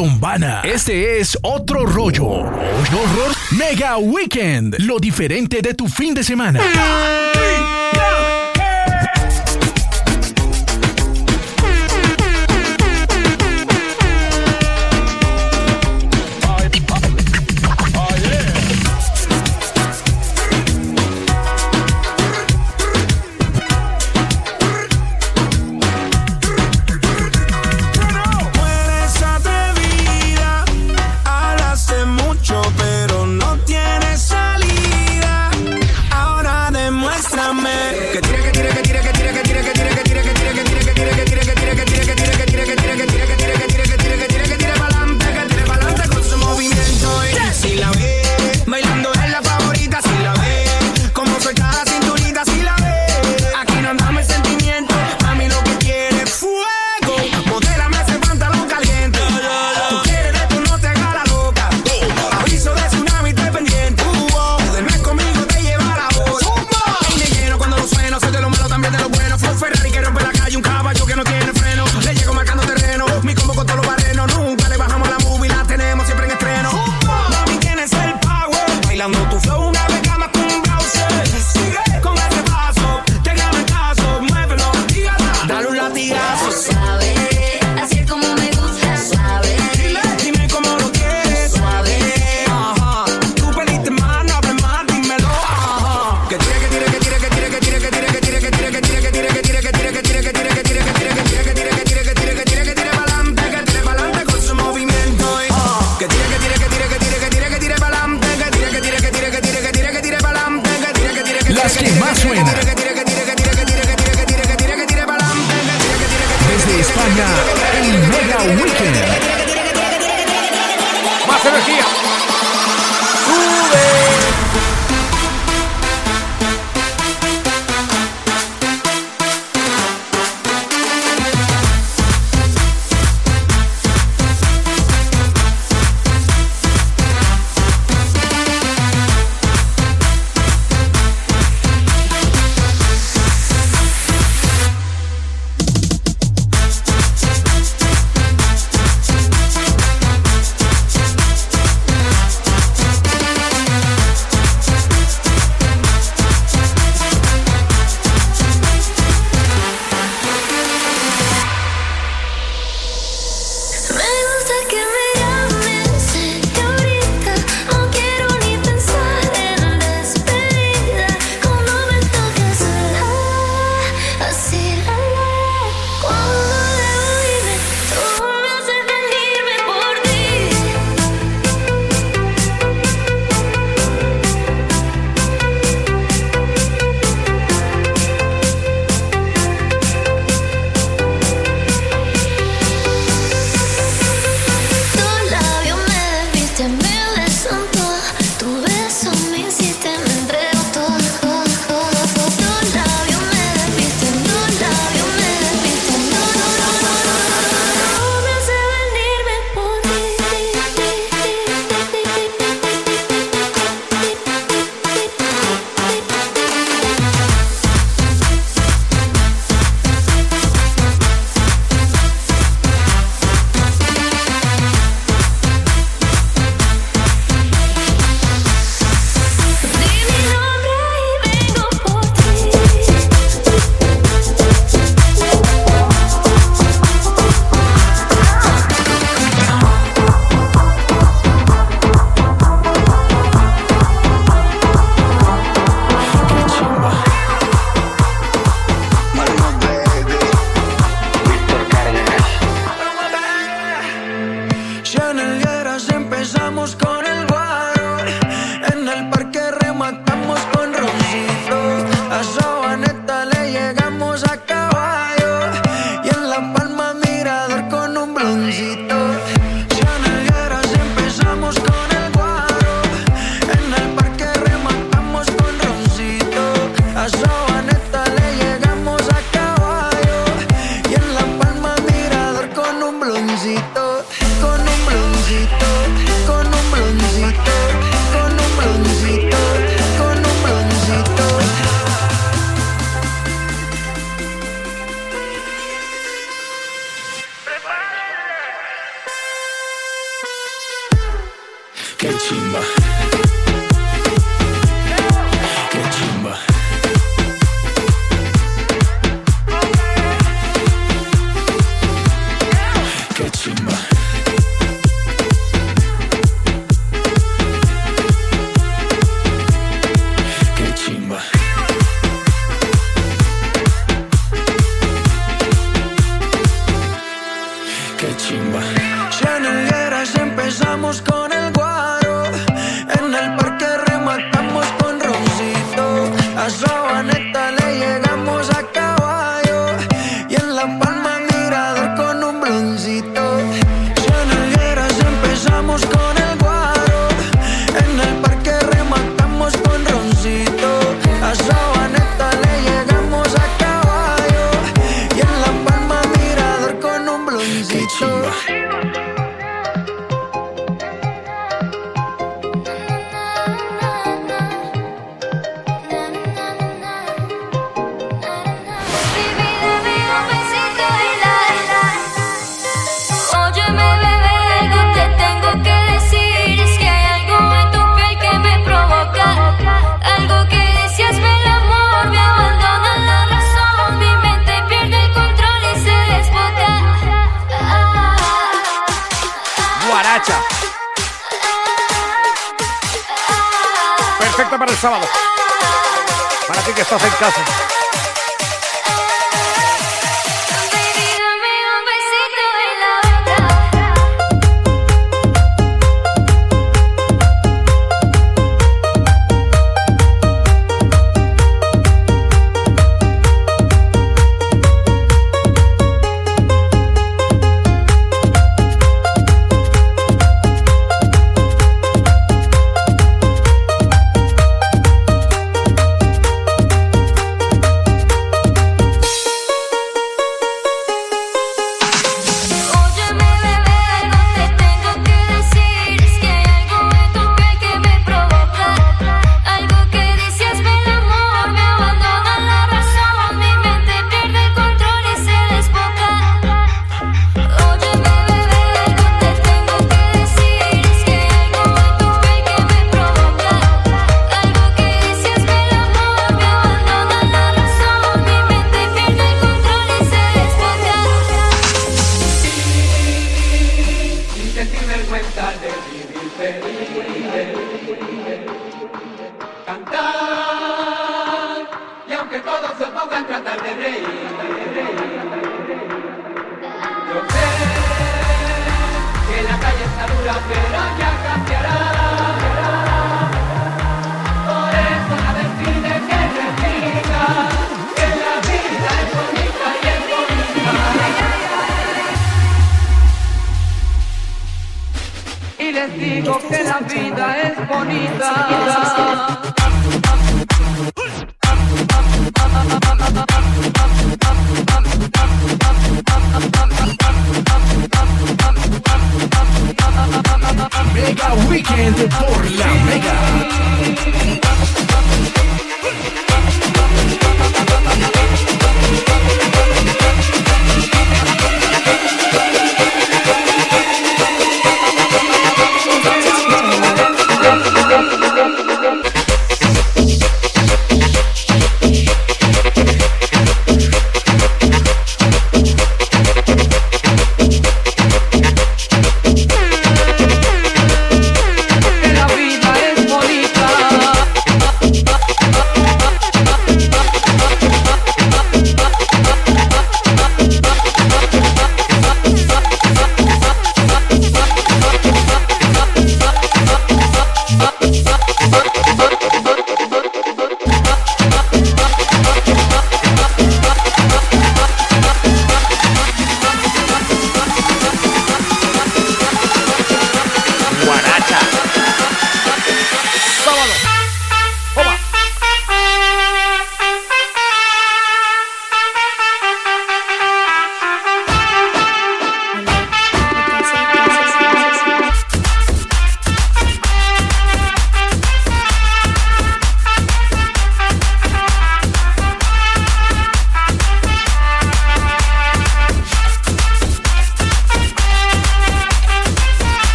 Lombana. Este es otro rollo. Horror Mega Weekend. Lo diferente de tu fin de semana.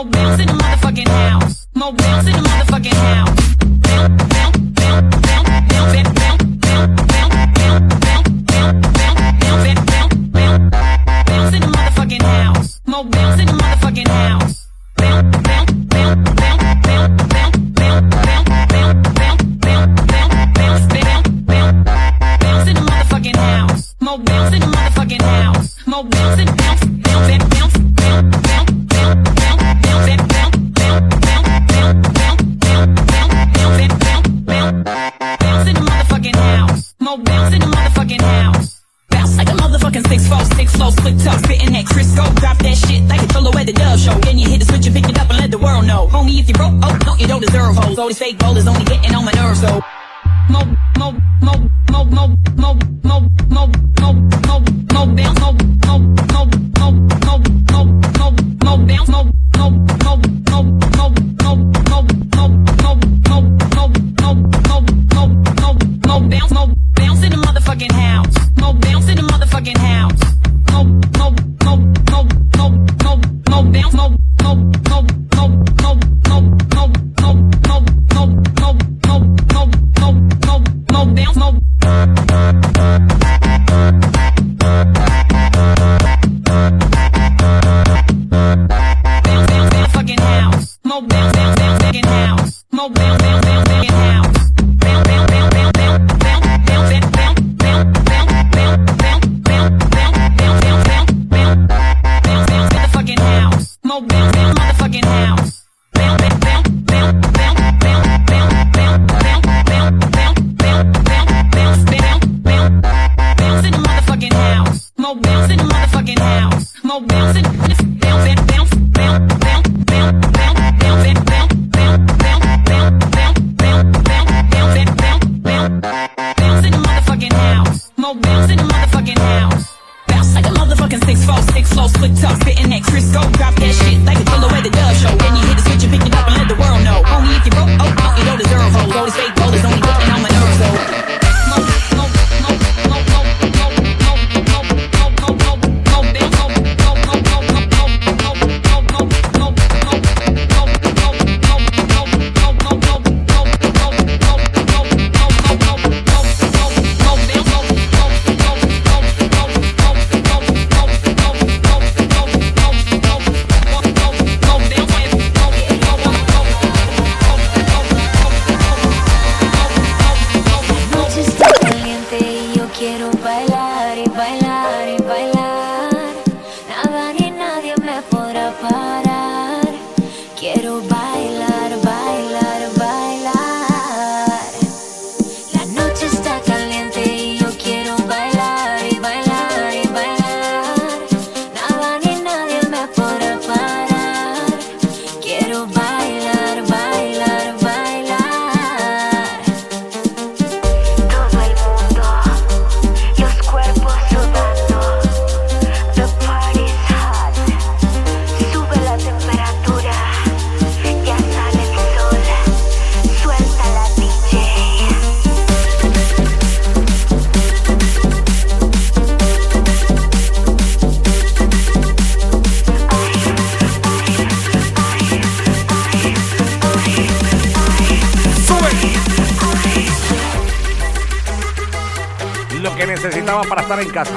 More bounce in the motherfucking house. More bounce in the motherfucking house. En casa.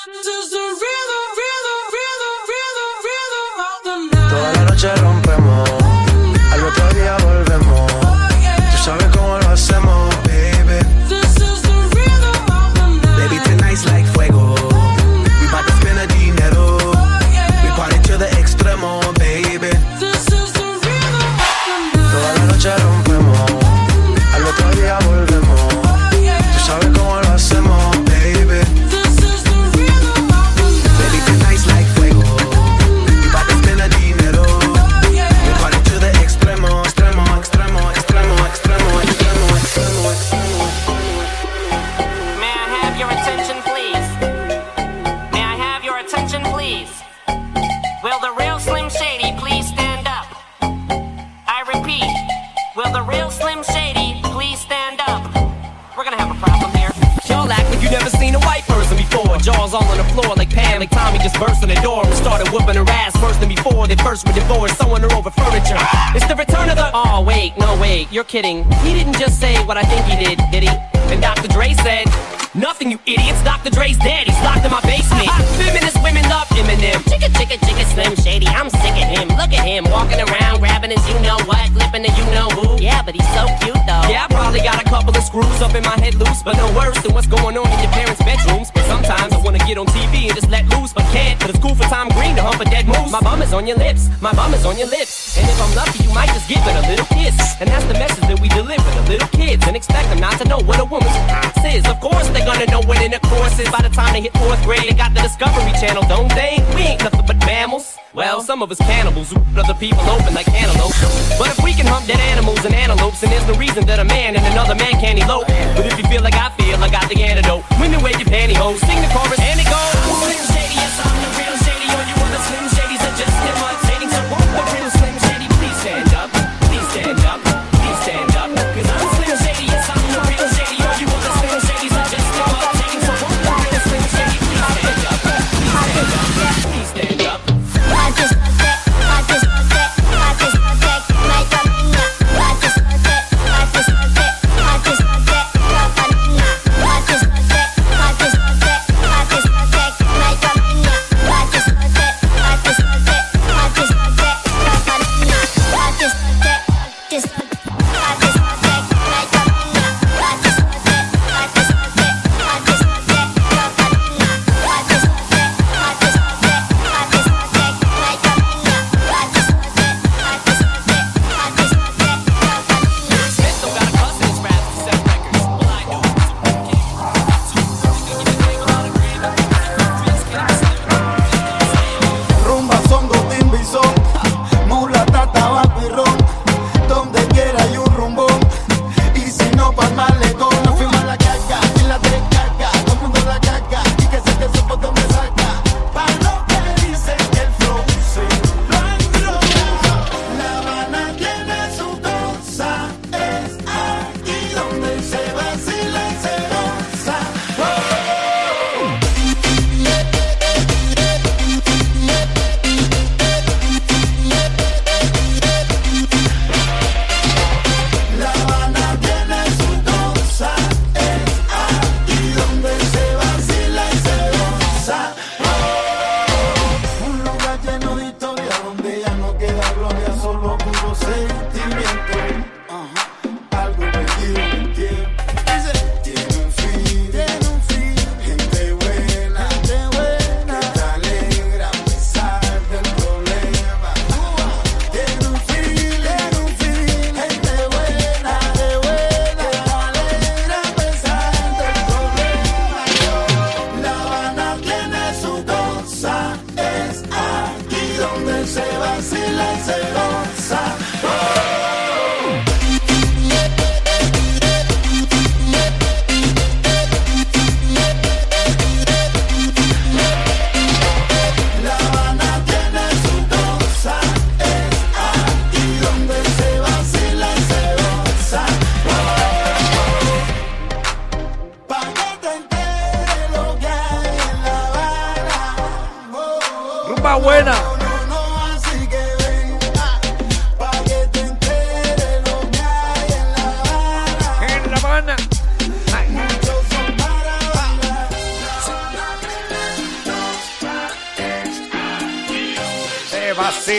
whooping her ass worse than before. They first were divorced, sewing her over furniture. It's the return of the. Oh wait, no wait, you're kidding. He didn't just say what I think he did, did he? And Dr. Dre said. Nothing, you idiots. Dr. Dre's dead. He's locked in my basement. Feminist women love Eminem. Chicka, chicka, chicka, Slim Shady. I'm sick of him. Look at him walking around, grabbing his you know what, flipping the you know who. Yeah, but he's so cute though. Yeah, I probably got a couple of screws up in my head loose, but no worse than what's going on in your parents' bedrooms. I wanna get on TV and just let loose, but can't. But it's cool for Tom Green to hump a dead moose. My bum is on your lips. My bum is on your lips. And if I'm lucky, you might just give it a little kiss. And that's the message that we deliver to little kids and expect them not to know what a woman's ass is. Of course, they're gonna know what intercourse is by the time they hit fourth grade. They got the Discovery Channel, don't they? We ain't nothing but mammals. Well, some of us cannibals who other people open like antelopes. But if we can hump dead animals and antelopes, then there's no reason that a man and another man can't elope. But if you feel like I feel, I got the antidote. Women wave your pantyhose, sing the chorus, and it goes.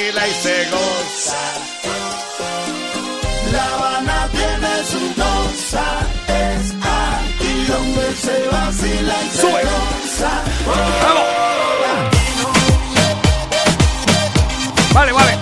baila y se goza. La Habana tiene su cosa, es aquí donde se vacila y se goza. ¡Vamos! Vale, vale.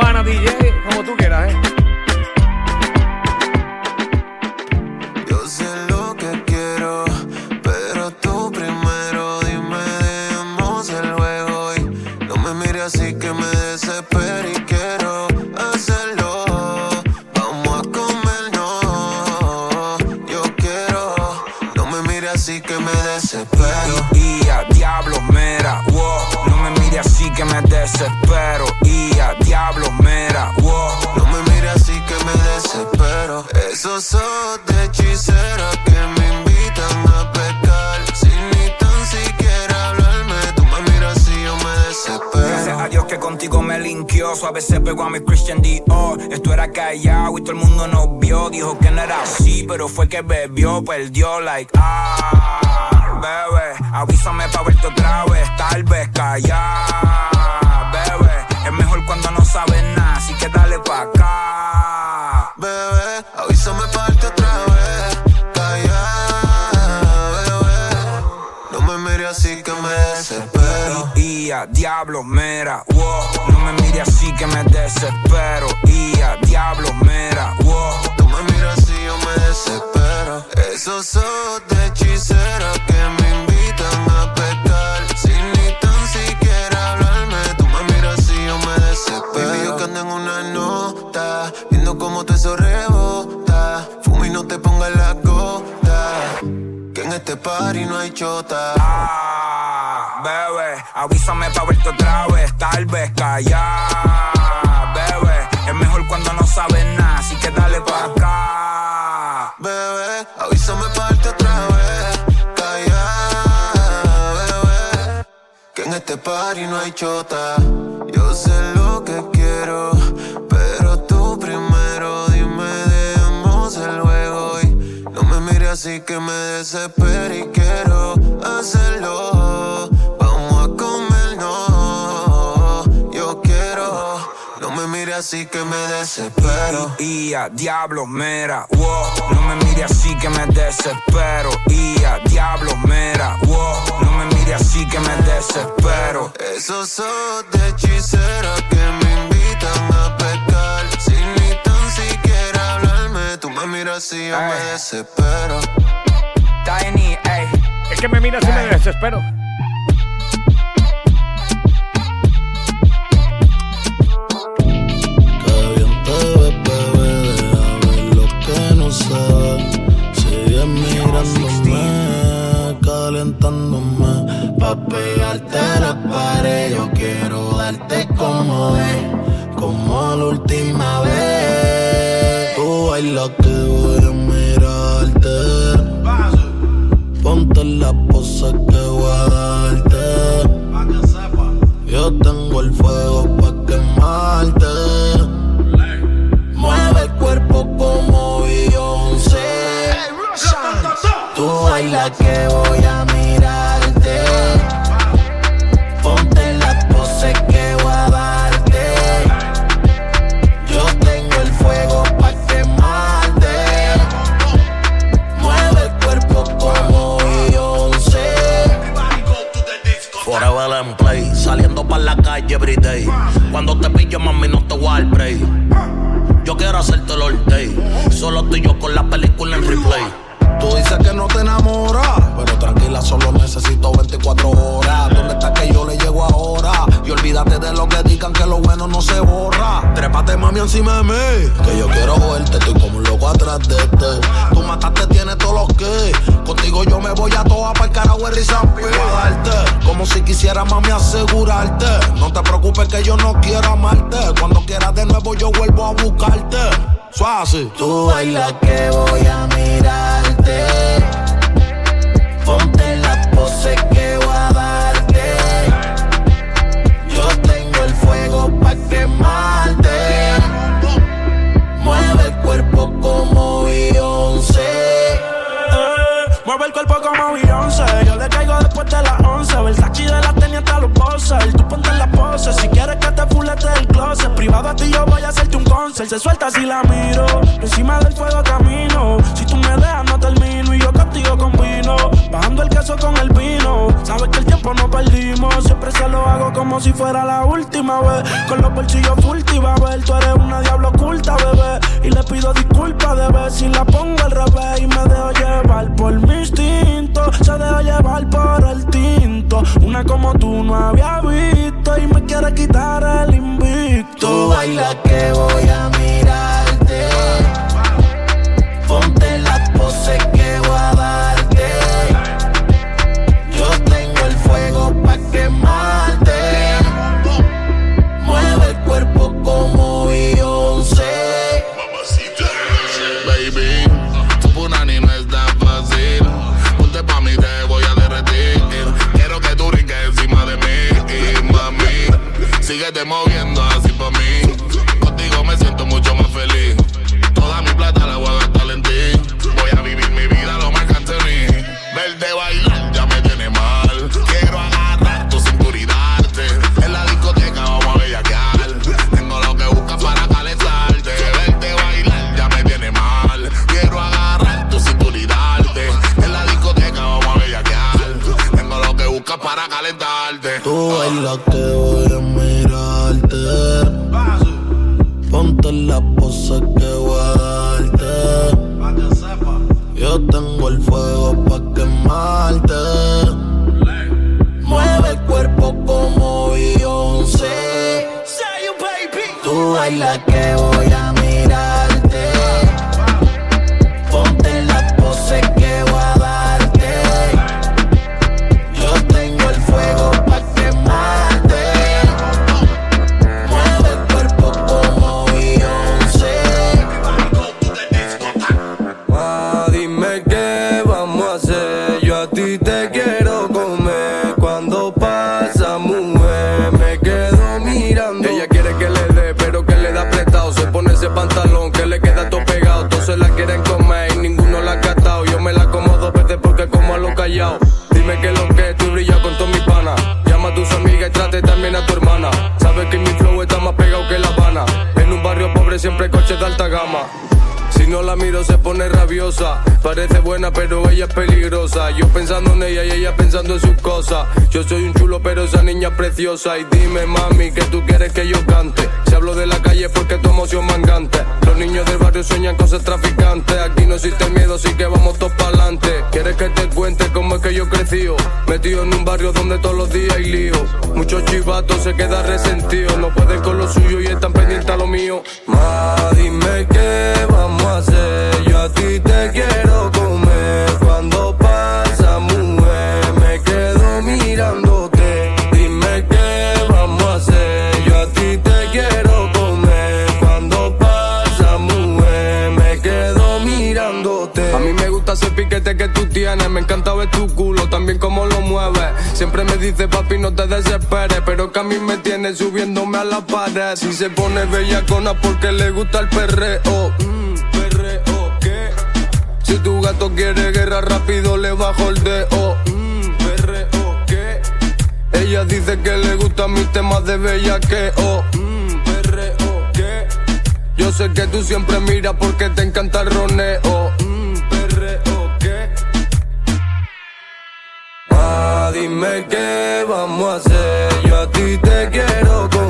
Lombana DJ, como tú quieras, ¿eh? Pero fue que bebió, perdió, like, ah, bebé. Avísame pa' verte otra vez, tal vez callar, bebé. Es mejor cuando no sabes nada, así que dale pa' acá. Bebé, avísame parte otra vez. Calla, bebé. No me mires así que me desespero. Y a diablo, mera, wow. No me mire así que me desespero. Y a diablo, mera, Ah, bebé, avísame pa' verte otra vez, tal vez callar, bebé. Es mejor cuando no sabes nada, así que dale pa' acá. Bebé, avísame parte otra vez. Calla, bebé. Que en este party no hay chota. Yo sé lo que quiero, así que me desespero y quiero hacerlo. Vamos a comer, no, yo quiero. No me mires así que me desespero. Y a diablo, mera, wow. No me mire así que me desespero. Y a diablo, mera, wow. No me mire así que me desespero. Esos ojos de hechicera que me miras así yo me desespero. Tiny, ey. Es que me miras y me desespero. Que bien te ves, bebé, deja ver lo que no sabes. Sigue mirándome, calentándome. Pa' pegarte a la pared, yo quiero darte como es, como la última vez. Tú bailas que voy a mirarte. Ponte la pose que voy a darte. Yo tengo el fuego pa' quemarte. Mueve el cuerpo como Beyoncé. Tú bailas que voy a mirarte. Cuando te pillo, mami, no te voy a dar break. Yo quiero hacerte el all day. Solo tú y yo con la película en replay. Tú dices que no te enamoras, pero tranquila, solo necesito 24 horas. ¿Dónde está que yo le llego ahora? Y olvídate de lo que se borra. Trépate, mami, encima de mí. Que yo quiero verte, estoy como un loco atrás de este. Tú mataste, tienes todos los que. Contigo yo me voy a toa para el carajo. A darte, como si quisiera, mami, asegurarte. No te preocupes que yo no quiero amarte. Cuando quieras de nuevo, yo vuelvo a buscarte. Suave. Tú bailas que voy a mirarte. Si quieres que te fulete del closet, privado a ti yo voy a hacerte un concert. Se suelta si la miro, encima del fuego camino. Si tú me dejas, no termino. Y yo contigo con vino, bajando el queso con el vino. Sabes que el tiempo no perdimos, siempre se lo hago como si fuera la última vez. Con los bolsillos full, a ver, tú eres una diablo oculta, bebé. Y le pido disculpas de ver si la pongo al revés. Y me dejo llevar por mi instinto, se dejo llevar por el tinto. Una como tú no había visto. Y me quiere quitar el invicto. Tú baila que voy a mirarte. Mami. Síguete preciosa. Y dime mami que tú quieres que yo cante. Si hablo de la calle porque tu emoción mangante. Los niños del barrio sueñan cosas traficantes. Aquí no existe miedo así que vamos todos para adelante. ¿Quieres que te cuente cómo es que yo crecí? Metido en un barrio donde todos los días hay lío. Muchos chivatos se quedan resentidos. No pueden con lo suyo y están pendientes a lo mío. Dice, papi, no te desesperes. Pero que a mí me tiene subiéndome a la pared. Si se pone bellacona porque le gusta el perreo. Mm, perreo, ¿qué? Si tu gato quiere guerra rápido, le bajo el dedo. Mm, perreo, ¿qué? Ella dice que le gustan mis temas de bellaqueo. Mm, perreo, ¿qué? Yo sé que tú siempre miras porque te encanta el roneo. Dime qué vamos a hacer. Yo a ti te quiero comer.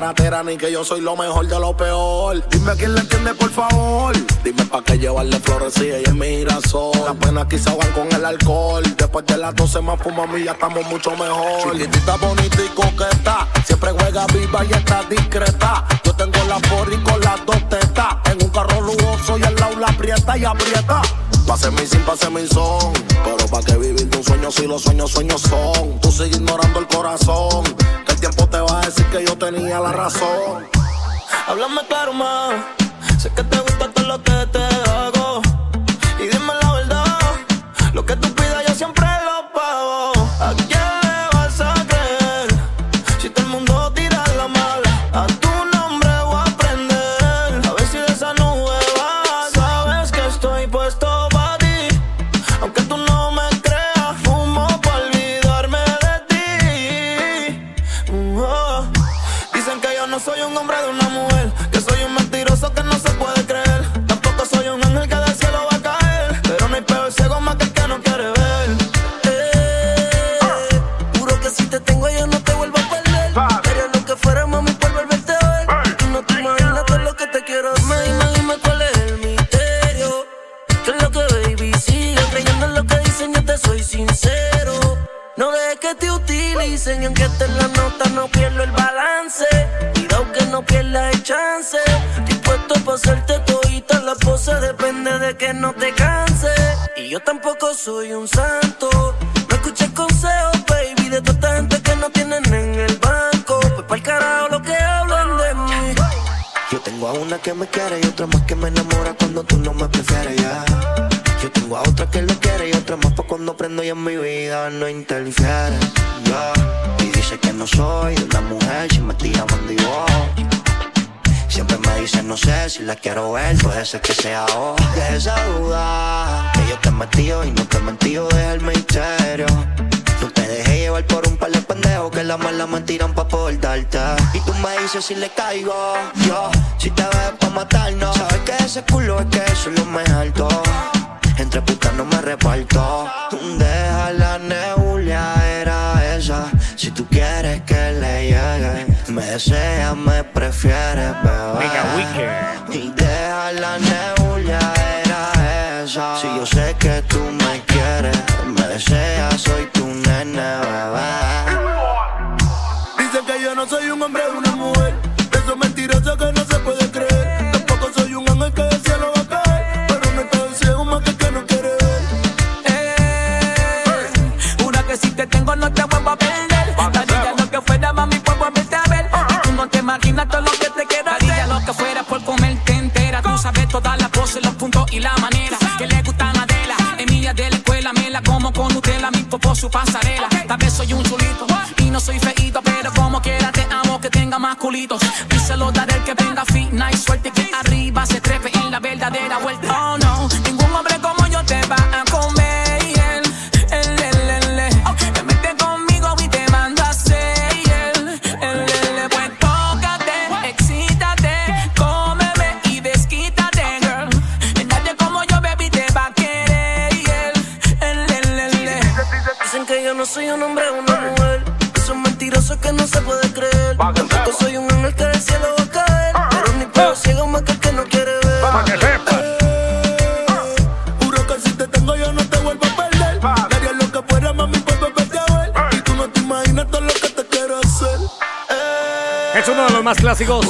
Se disparatera ni que yo soy lo mejor de lo peor. Dime quién le entiende, por favor. Dime pa' qué llevarle flores si ella es mi girasol. Las penas quizá van con el alcohol. Después de las 12 más fuma mí, ya estamos mucho mejor. Chiquitita, bonita y coqueta. Siempre juega viva y está discreta. Yo tengo la porri con las dos tetas. En un carro lujoso y al lado la aprieta y aprieta. Pase mi sin, pase mi son. Pero pa' que vivir de un sueño si los sueños, sueños son. Tú sigues ignorando el corazón. Que el tiempo te decir que yo tenía la razón. Háblame claro más. Sé que te gusta todo lo que te hago. Utilicen y aunque esté en la nota no pierdo el balance. Cuidado que no pierdas el chance. Dispuesto para hacerte todita la pose depende de que no te canses. Y yo tampoco soy un santo. No escuches consejos, baby, de toda esta gente que no tienen en el banco. Pues pa'l carajo lo que hablan de mí. Yo tengo a una que me quiere y otra más que me enamora cuando tú no me prefieres ya. Yo tengo a otra que lo quiere y otra más pa' cuando prendo y en mi vida no interfiere. Y dice que no soy de una mujer si me tira bandido. Siempre me dice no sé si la quiero ver, puede ser que sea hoy. De esa duda que yo te he metido y no te he mentido, deja el misterio. No te dejé llevar por un par de pendejos que la mala me tiran pa' poder darte. Y tú me dices si le caigo, yo, si te ves pa' matarnos. Sabes que ese culo es que eso es lo más alto. Entre putas no me reparto. Deja la nebulia, era esa. Si tú quieres que le llegue, me deseas, me prefieres, bebé. Y deja la nebulia, era esa. Si yo sé que tú me quieres, me deseas, soy tu nene, bebé. Dicen que yo no soy un hombre de una Imaginas todo lo que te quiero hacer. Daría lo que fuera por comerte entera. Tú sabes todas las poses, los puntos y la manera. Que le gustan a Adela. Emilia de la escuela, me la como con Nutella, mi popó su pasarela. Tal vez soy un chulito y no soy feíto, pero como quiera te amo que tenga más culitos. Y se lo daré el que venga fina y suerte que arriba se trepe en la verdadera vuelta. Más clásicos.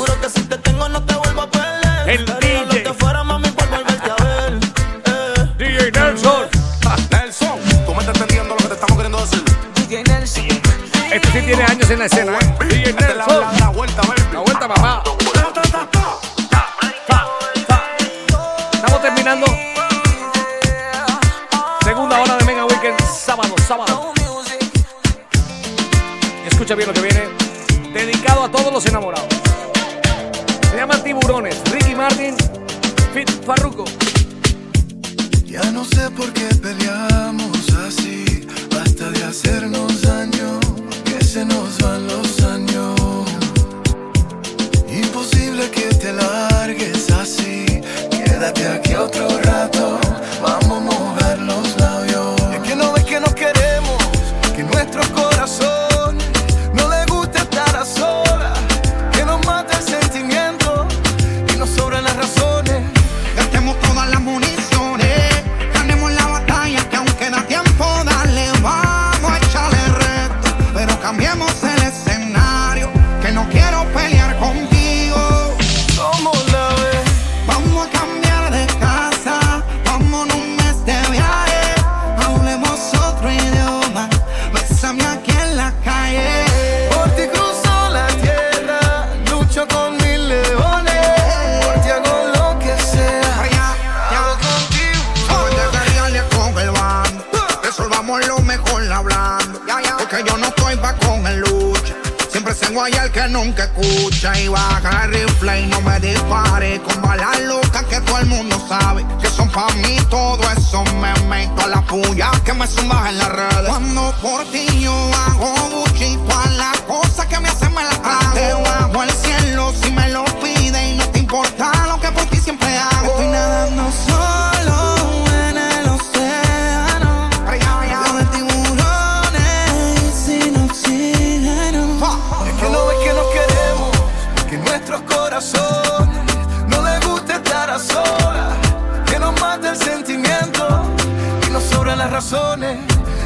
que son pa' mí todo eso me meto a la puya que me zumbas en las redes. Cuando por ti yo hago buchito a la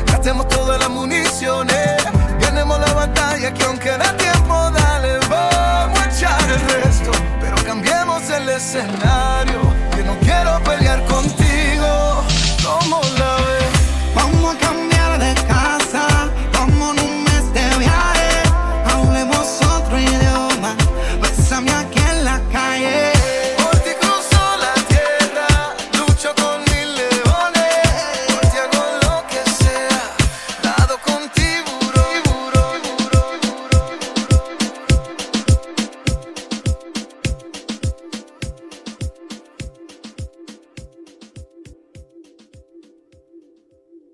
gastemos todas las municiones, ganemos la batalla que aunque